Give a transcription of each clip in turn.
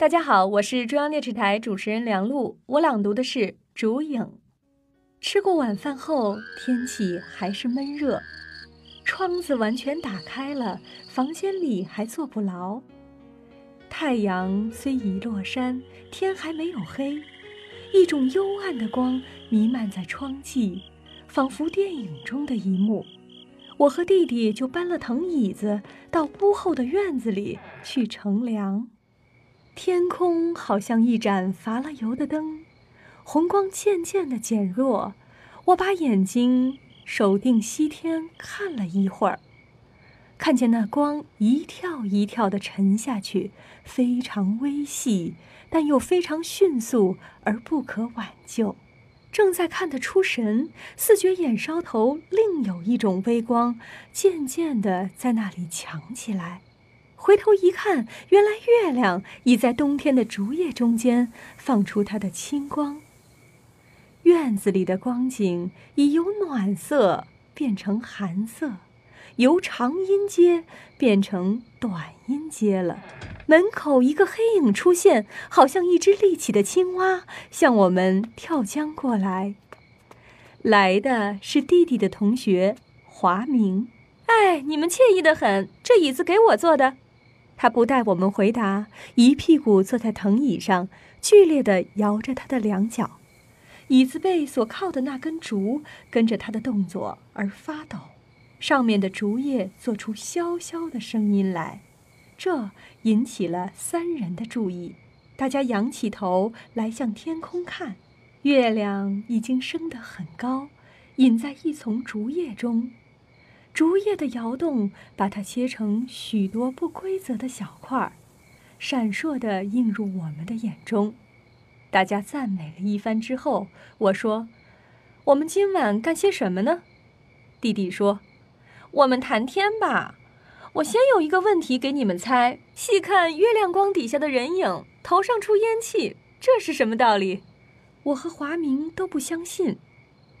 大家好，我是中央电视台主持人梁璐，我朗读的是《烛影》。吃过晚饭后，天气还是闷热，窗子完全打开了，房间里还坐不牢。太阳虽已落山，天还没有黑，一种幽暗的光弥漫在窗际，仿佛电影中的一幕。我和弟弟就搬了藤椅子到屋后的院子里去乘凉。天空好像一盏乏了油的灯，红光渐渐的减弱。我把眼睛守定西天看了一会儿，看见那光一跳一跳的沉下去，非常微细，但又非常迅速而不可挽救。正在看得出神，似觉眼梢头另有一种微光，渐渐的在那里强起来。回头一看，原来月亮已在冬天的竹叶中间放出它的清光。院子里的光景已由暖色变成寒色，由长音阶变成短音阶了。门口一个黑影出现，好像一只立起的青蛙，向我们跳江过来。来的是弟弟的同学华明。哎，你们惬意的很，这椅子给我坐的。他不待我们回答，一屁股坐在藤椅上，剧烈地摇着他的两脚，椅子背所靠的那根竹跟着他的动作而发抖，上面的竹叶做出萧萧的声音来，这引起了三人的注意。大家仰起头来向天空看，月亮已经升得很高，隐在一丛竹叶中。竹叶的摇动，把它切成许多不规则的小块儿，闪烁地映入我们的眼中。大家赞美了一番之后，我说：“我们今晚干些什么呢？”弟弟说：“我们谈天吧。我先有一个问题给你们猜：细看月亮光底下的人影，头上出烟气，这是什么道理？”我和华明都不相信。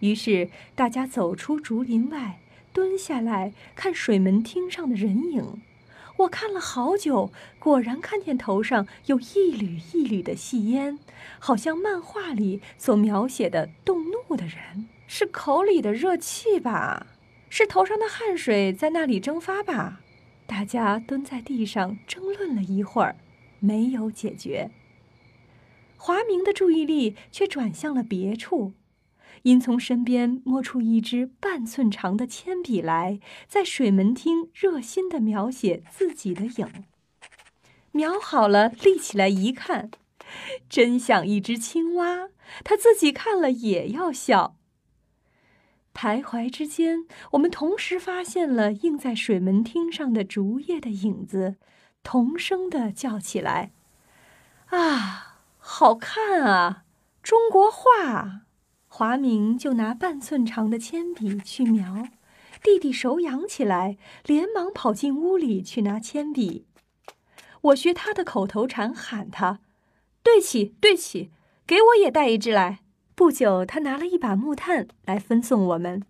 于是大家走出竹林外。蹲下来看水门汀上的人影，我看了好久，果然看见头上有一缕一缕的细烟，好像漫画里所描写的动怒的人。是口里的热气吧？是头上的汗水在那里蒸发吧？大家蹲在地上争论了一会儿，没有解决。华明的注意力却转向了别处。因从身边摸出一支半寸长的铅笔来，在水门汀热心地描写自己的影。描好了，立起来一看，真像一只青蛙。他自己看了也要笑。徘徊之间，我们同时发现了映在水门汀上的竹叶的影子，同声地叫起来：“啊，好看啊，中国画！”华明就拿半寸长的铅笔去描，弟弟手痒起来，连忙跑进屋里去拿铅笔。我学他的口头禅喊他：“对起，对起，给我也带一支来。”不久，他拿了一把木炭来分送我们。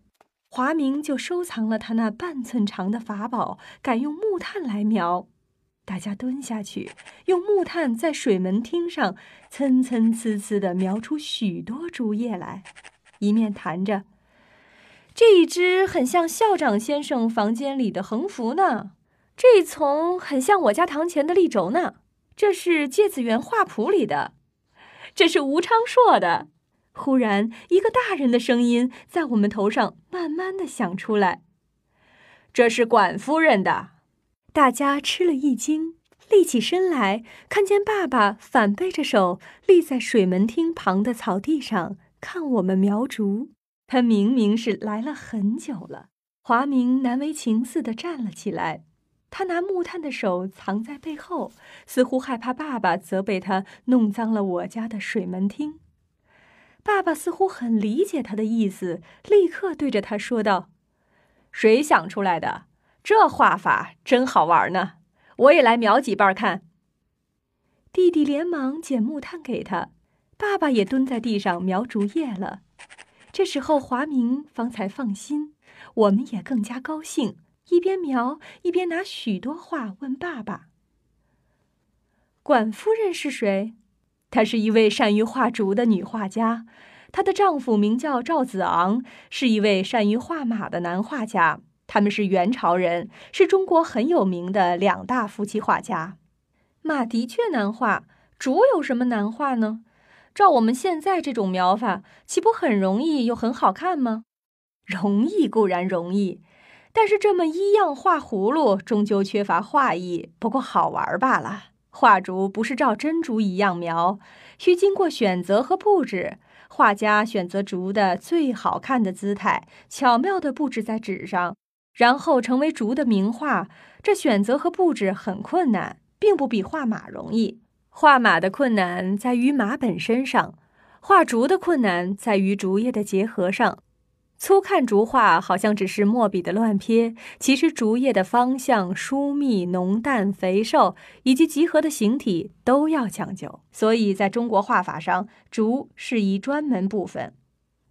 华明就收藏了他那半寸长的法宝，改用木炭来描。大家蹲下去，用木炭在水门汀上参参差差地描出许多竹叶来，一面谈着：“这一只很像校长先生房间里的横幅呢，这一丛很像我家堂前的立轴呢，这是芥子园画谱里的，这是吴昌硕的。”忽然，一个大人的声音在我们头上慢慢地响出来：“这是管夫人的。”大家吃了一惊，立起身来，看见爸爸反背着手立在水门汀旁的草地上看我们描竹。他明明是来了很久了。华明难为情似的站了起来，他拿木炭的手藏在背后，似乎害怕爸爸责备他弄脏了我家的水门汀。爸爸似乎很理解他的意思，立刻对着他说道：“谁想出来的？”这画法真好玩呢，我也来描几瓣看。弟弟连忙捡木炭给他，爸爸也蹲在地上描竹叶了。这时候华明方才放心，我们也更加高兴，一边描一边拿许多画问爸爸。管夫人是谁？她是一位善于画竹的女画家，她的丈夫名叫赵子昂，是一位善于画马的男画家。他们是元朝人，是中国很有名的两大夫妻画家。马的确难画，竹有什么难画呢？照我们现在这种描法，岂不很容易又很好看吗？容易固然容易，但是这么一样画葫芦，终究缺乏画意，不过好玩罢了。画竹不是照真竹一样描，需经过选择和布置。画家选择竹的最好看的姿态，巧妙地布置在纸上，然后成为竹的名画。这选择和布置很困难，并不比画马容易。画马的困难在于马本身上，画竹的困难在于竹叶的结合上。粗看竹画，好像只是墨笔的乱撇，其实竹叶的方向、疏密、浓淡、肥瘦以及集合的形体都要讲究。所以，在中国画法上，竹是一专门部分。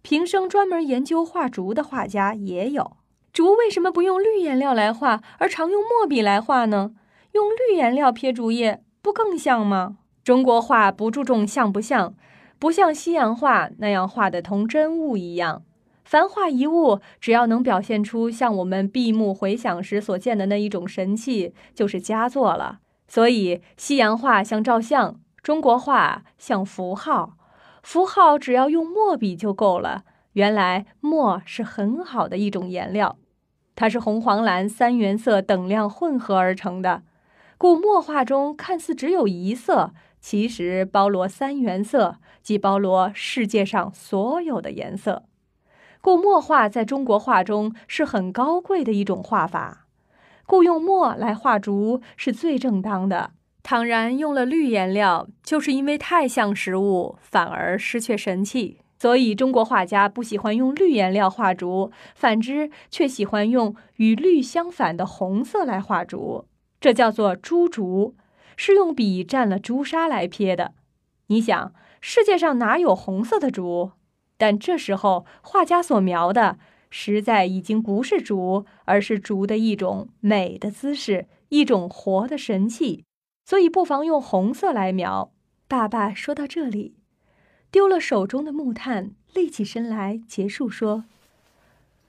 平生专门研究画竹的画家也有。竹为什么不用绿颜料来画，而常用墨笔来画呢？用绿颜料撇竹叶，不更像吗？中国画不注重像不像，不像西洋画那样画的同真物一样。凡画一物，只要能表现出像我们闭目回想时所见的那一种神气，就是佳作了。所以，西洋画像照相，中国画像符号。符号只要用墨笔就够了。原来墨是很好的一种颜料，它是红、黄、蓝三原色等量混合而成的，故墨画中看似只有一色，其实包罗三原色，即包罗世界上所有的颜色。故墨画在中国画中是很高贵的一种画法，故用墨来画竹是最正当的。倘然用了绿颜料，就是因为太像实物，反而失去神气。所以中国画家不喜欢用绿颜料画竹，反之却喜欢用与绿相反的红色来画竹，这叫做朱竹，是用笔蘸了朱砂来撇的。你想，世界上哪有红色的竹？但这时候，画家所描的实在已经不是竹，而是竹的一种美的姿势，一种活的神气，所以不妨用红色来描。爸爸说到这里，丢了手中的木炭，立起身来结束说：“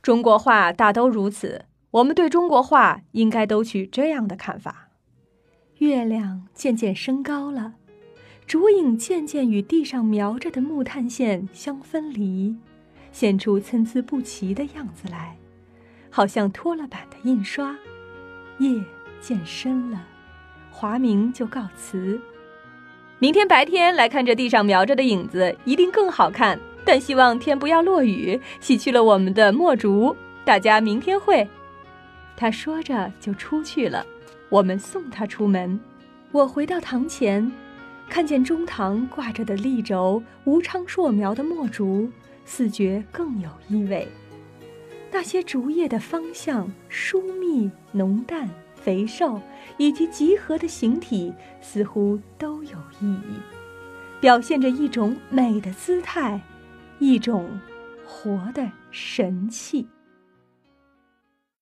中国画大都如此，我们对中国画应该都取这样的看法。”月亮渐渐升高了。竹影渐渐与地上描着的木炭线相分离，现出参差不齐的样子来，好像脱了版的印刷。夜渐深了，华明就告辞。明天白天来看这地上描着的影子，一定更好看。但希望天不要落雨，洗去了我们的墨竹。大家明天会。他说着就出去了，我们送他出门。我回到堂前。看见中堂挂着的立轴，吴昌硕描的墨竹，似觉更有意味。那些竹叶的方向、疏密、浓淡、肥瘦，以及集合的形体，似乎都有意义，表现着一种美的姿态，一种活的神气。